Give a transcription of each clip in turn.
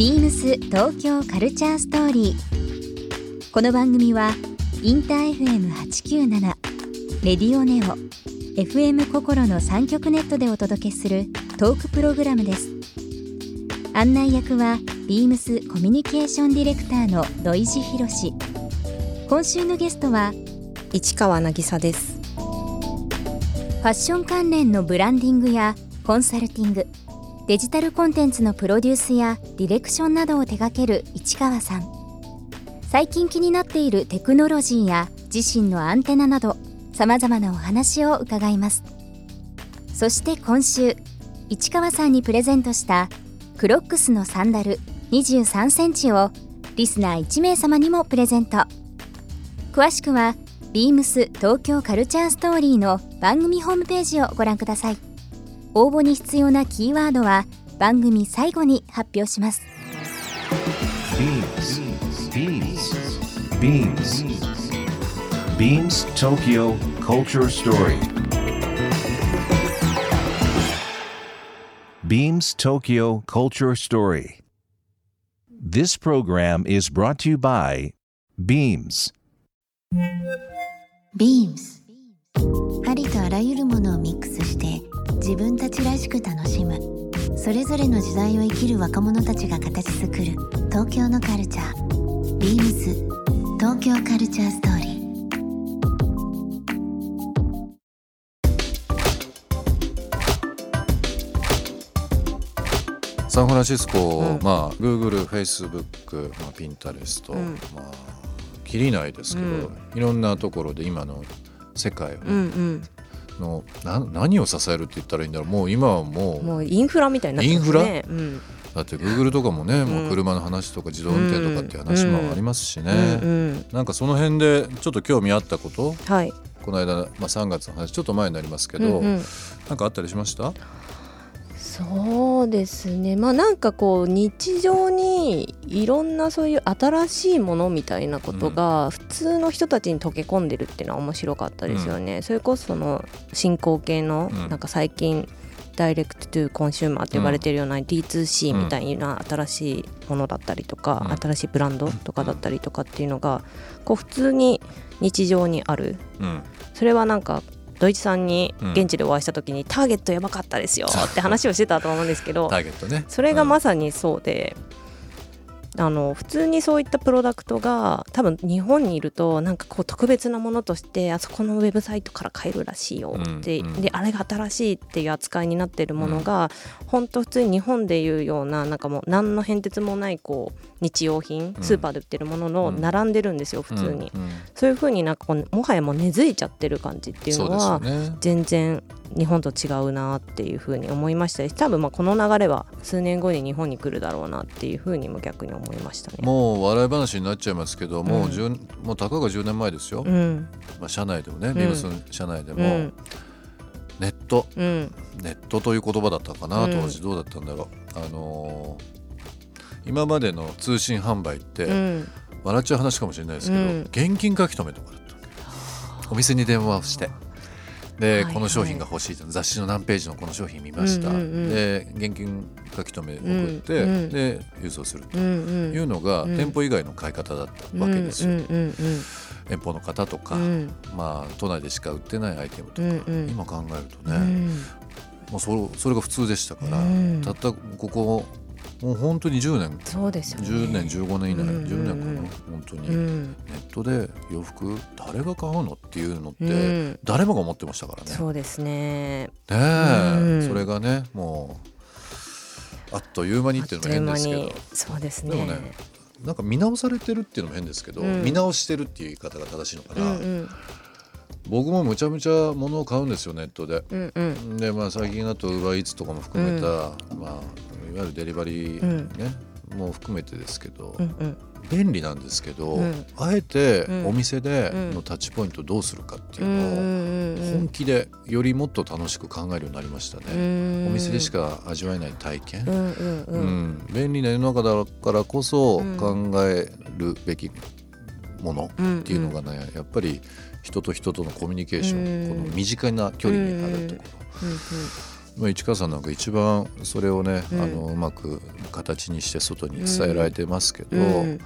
ビームス東京カルチャーストーリー。この番組はインター FM897 レディオネオ FM 心の三極ネットでお届けするトークプログラムです。案内役はビームスコミュニケーションディレクターの土井博志。今週のゲストは市川渚ですファッション関連のブランディングやコンサルティングデジタルコンテンツのプロデュースやディレクションなどを手掛ける市川さん。最近気になっているテクノロジーや自身のアンテナなどさまざまなお話を伺います。そして今週市川さんにプレゼントしたクロックスのサンダル23センチをリスナー1名様にもプレゼント。詳しくはビームス東京カルチャーストーリーの番組ホームページをご覧ください。応募に必要なキーワードは番組最後に発表します Beams. Beams. Beams Tokyo Culture Story. Beams Tokyo Culture Story. This program is brought to you by Beams. ビームスありとあらゆるものをミックスして自分たちらしく楽しむ。それぞれの時代を生きる若者たちが形作る。東京のカルチャー。ビームス東京カルチャーストーリー。サンフランシスコ、うん。まあ Google、Facebook、まあ、Pinterest、うん。まあきりないですけど、うん。いろんなところで今の世界をねうんうんのな何を支えるって言ったらいいんだろう。もう今はもう。もうインフラみたいになってますね。うん。だって Google とかもね、もう車の話とか自動運転とかっていう話もありますしね、なんかその辺でちょっと興味あったこと？はい。この間、まあ、3月の話ちょっと前になりますけど、うんうん。なんかあったりしました？そうですね。まあなんかこう日常にいろんなそういう新しいものみたいなことが普通の人たちに溶け込んでるっていうのは面白かったですよね、それこそその進行形のうん。なんか最近ダイレクトトゥコンシューマーって呼ばれてるような D2C みたいな新しいものだったりとか、うん。新しいブランドとかだったりとかっていうのがこう普通に日常にある。うん。それはなんかドイツさんにうん。現地でお会いした時に、ターゲットやばかったですよって話をしてたと思うんですけどターゲットね。それがうん。まさにそうで、あの普通にそういったプロダクトが多分日本にいるとなんかこう特別なものとしてあそこのウェブサイトから買えるらしいよって、うんうん。であれが新しいっていう扱いになってるものが、本当普通に日本でいうようななんかもう何の変哲もないこう日用品うん。スーパーで売ってるもののうん。並んでるんですよ普通に、うんうん。そういう風になんかこうもはやもう根付いちゃってる感じっていうのはね。全然日本と違うなっていうふうに思いましたし多分まあこの流れは数年後に日本に来るだろうなっていうふうにも逆に思いましたね。もう笑い話になっちゃいますけど、もううん10もうたかが10年前ですよ、うん。まあ、社内でもね、ん。ビームスの社内でも、うん。ネット。うん。ネットという言葉だったかな、うん。当時どうだったんだろう。あのー今までの通信販売って、うん。笑っちゃう話かもしれないですけど、うん。現金書き留めとかだったお店に電話をしてで、この商品が欲しいと。雑誌の何ページのこの商品見ました、で現金書き留め送って、で郵送すると。いうのが、うん。店舗以外の買い方だった。わけですよ、遠方の方とか、うん。まあ都内でしか売ってないアイテムとか、今考えるとね、うん。もうそれそれが普通でしたから、うん。たったここもう本当に10年。そうですよね。10年15年以内、うんうんうん。10年かな。本当に、うん。ネットで洋服誰が買うのっていうのって、うん。誰もが思ってましたからね。そうですね。ねえ、うん。それがねもうあっという間にっていうのも変ですけど。そうですね。でもねなんか見直されてるっていうのも変ですけど、うん。見直してるっていう言い方が正しいのかな、うんうん。僕もむちゃむちゃ物を買うんですよネットで。うんうん。でまあ最近だと UberEats とかも含めた、まあ、いわゆるデリバリーね、もう含めてですけど、うんうん。便利なんですけど、うん。あえてうん。お店でうん。のタッチポイントどうするかっていうのを本気でよりもっと楽しく考えるようになりましたね。うん。お店でしか味わえない体験、うんうんううん。ん便利な世の中だからこそうん。考えるべきものっていうのがね、やっぱり人と人とのコミュニケーション、うん。この身近な距離にあるところ、まあ、市川さんなんか一番それをね、うん。あのうまく形にして外に伝えられてますけど、うん。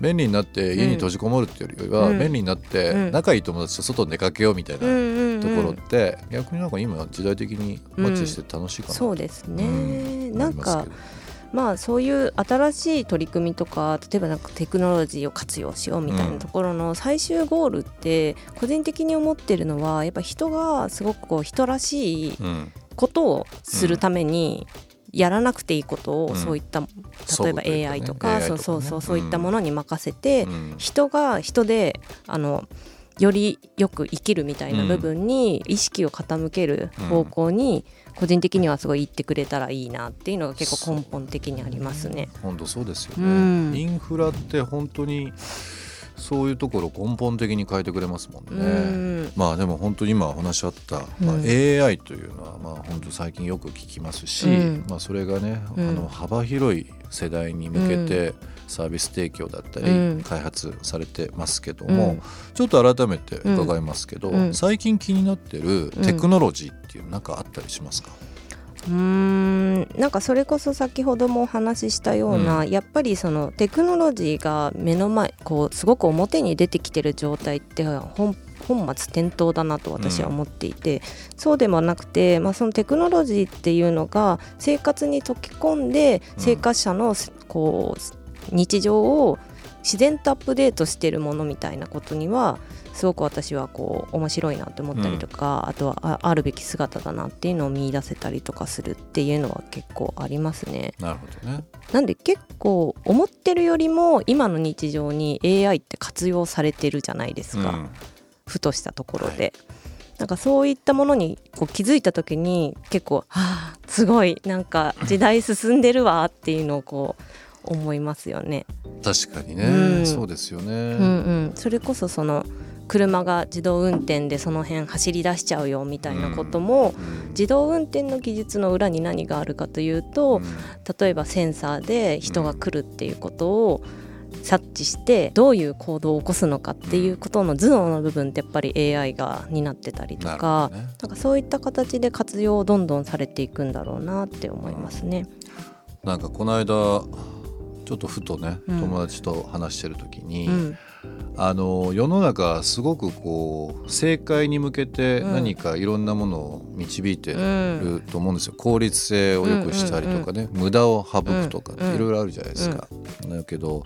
便利になって家に閉じこもるっていうよりは、うん。便利になってうん。仲いい友達と外に出かけようみたいなうんところって、逆になんか今時代的にマッチして楽しいかな。とそうですね、うん。なんかまあそういう新しい取り組みとか例えばなんかテクノロジーを活用しようみたいなところの最終ゴールって個人的に思ってるのはやっぱ人がすごくこう人らしいうんことをするためにやらなくていいことをうん。そういった例えばそういうこと AI とね。かそうそうそうそういったものに任せてうん。人が人であのよりよく生きるみたいな部分に意識を傾ける方向に個人的にはすごい言ってくれたらいいなっていうのが結構根本的にありますね。本当そうですよね、うん。インフラって本当にそういうところを根本的に変えてくれますもんうね。ん。まあでも本当に今お話しあった、まあ、うん。AI というのはまあ本当最近よく聞きますし、うん。まあそれがね、うん。あの幅広い世代に向けてサービス提供だったりうん。開発されてますけどもうん、ちょっと改めて伺いますけど、うん。最近気になってるテクノロジーっていうなんかあったりしますか、うーん。なんかそれこそ先ほどもお話ししたような、やっぱりそのテクノロジーが目の前こうすごく表に出てきてる状態って本本末転倒だなと私は思っていて、そうではなくて、まあ、そのテクノロジーっていうのが生活に溶け込んでうん。生活者のこう日常を自然とアップデートしてるものみたいなことにはすごく私はこう面白いなって思ったりとか、あとはああるべき姿だなっていうのを見出せたりとかするっていうのは結構ありますね。なるほどね。なんで結構思ってるよりも今の日常に AI って活用されてるじゃないですか、うんふとしたところで。なんかそういったものにこう気づいた時に結構「はあすごいなんか時代進んでるわ」っていうのをこう思いますよね。確かにね、うん。そうですよね。うんうん、それこそその車が自動運転でその辺走り出しちゃうよみたいなことも、うん。自動運転の技術の裏に何があるかというと、例えばセンサーで人が来るっていうことを察知してどういう行動を起こすのかっていうことの頭脳の部分ってやっぱり AI が担ってたりとかほどね。なんかそういった形で活用をどんどんされていくんだろうなって思いますね。なんかこの間ちょっとふとね、うん。友達と話してる時に、うん。あの世の中すごくこう正解に向けてうん。何かいろんなものを導いてうん。ると思うんですよ、効率性を良くしたりとかね、無駄を省くとかいろいろあるじゃないですか。だけど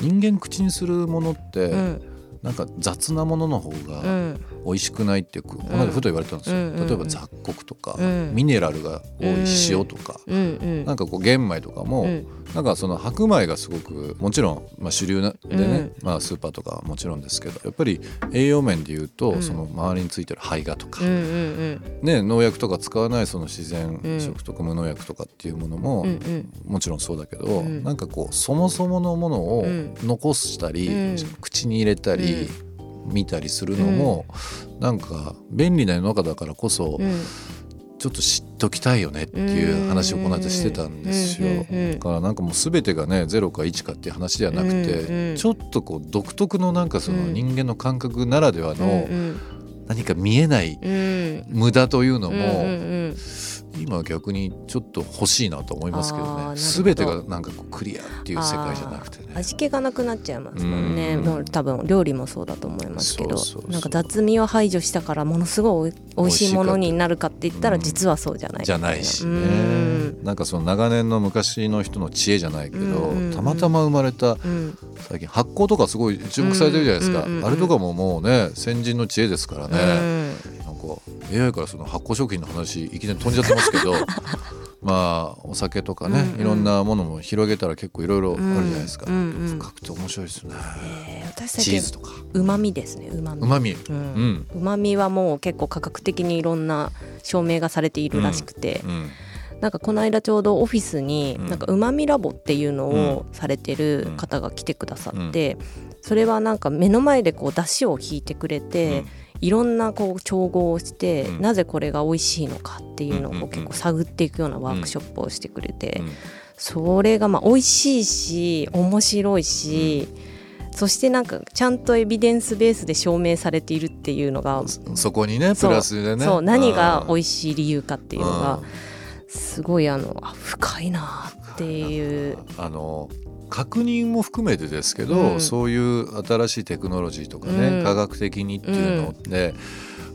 人間口にするものって、うん。なんか雑なものの方うがん。美味しくないってこの間ふと言われたんですよ、うん例えば雑穀とか、うん。ミネラルが多い塩とか、うんうん。なんかこう玄米とかも、うんなんかその白米がすごくもちろん、まあ、主流なでね、うんまあ、スーパーとかはもちろんですけどやっぱり栄養面でいうと、うん。その周りについてる胚芽とか、うんうんね、農薬とか使わないその自然うん食とか無農薬とかっていうものも、うんうん。もちろんそうだけど、うん。なんかこうそもそものものをうん。残したり、うん。口に入れたり、見たりするのも、なんか便利な世の中だからこそ、うんうんちょっと知っときたいよねっていう話をこの間してたんですよ。だからなんかもう全てがね0か1かっていう話ではなくて、ちょっとこう独特のなんかそのうん。人間の感覚ならではのうん何か見えないうん。無駄というのも、今は逆にちょっと欲しいなと思いますけどね。全てがなんかこうクリアっていう世界じゃなくてね。味気がなくなっちゃいますもんね、うん。もう多分料理もそうだと思いますけど。なんか雑味を排除したからものすごい美味しいものになるかって言ったらうん。実はそうじゃないじゃないしね。うん。なんかその長年の昔の人の知恵じゃないけど、たまたま生まれたうん。最近発酵とかすごい注目されてるじゃないですか、あれとかももうね先人の知恵ですからね、AI からその発酵食品の話いきなり飛んじゃってますけど まあお酒とかね、うんうん。いろんなものも広げたら結構いろいろあるじゃないですか、うん。うん深くて面白いですね、えー私チーズとか。うまみですねうまみうまみううん。んうまみはもう結構科学的にいろんな証明がされているらしくて、うんなんかこの間ちょうどオフィスにうん。なんかうまみラボっていうのをされてる方が来てくださって、それはなんか目の前でこう出汁を引いてくれて、いろんんなこう調合をして、うん。なぜこれが美味しいのかっていうのを結構探っていくようなワークショップをしてくれて、うん。それがまあ美味しいし面白いし、そしてなんかちゃんとエビデンスベースで証明されているっていうのがそそこにねプラスでね。そう何が美い味しい理由かっていうのがすごいあのあ深いなっていうあの確認も含めてですけど、うん。そういう新しいテクノロジーとかね、うん。科学的にっていうので、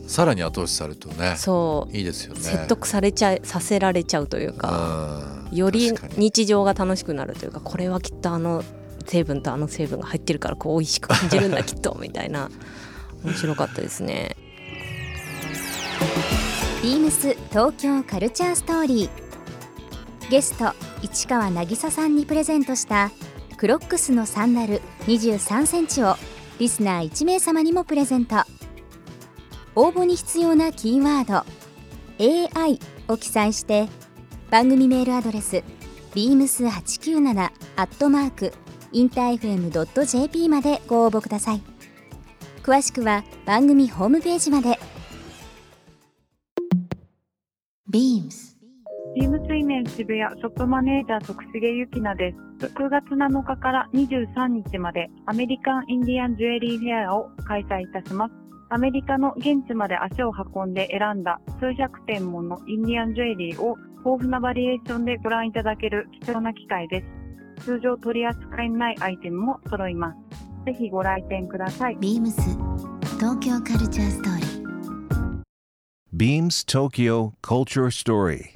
さらに後押しされるとねそう。いいですよね。説得されちゃいさせられちゃうというかうん。より日常が楽しくなるというかこれはきっとあの成分とあの成分が入ってるからこう美味しく感じるんだきっとみたいな。面白かったですね。ビームス東京カルチャーストーリー。ゲスト市川渚さんにプレゼントしたクロックスのサンダル23センチをリスナー1名様にもプレゼント。応募に必要なキーワード AI を記載して番組メールアドレス beams897 アットマークインター FM.jp までご応募ください。詳しくは番組ホームページまで。Beams ビームスイメン渋谷ショップマネージャー徳重ゆきなです。6月7日から23日までアメリカンインディアンジュエリーフェアを開催いたします。アメリカの現地まで足を運んで選んだ数百点ものインディアンジュエリーを豊富なバリエーションでご覧いただける貴重な機会です。通常取り扱いのないアイテムも揃います。ぜひご来店ください。beams 東京カルチャーストーリー Beams Tokyo Culture Story.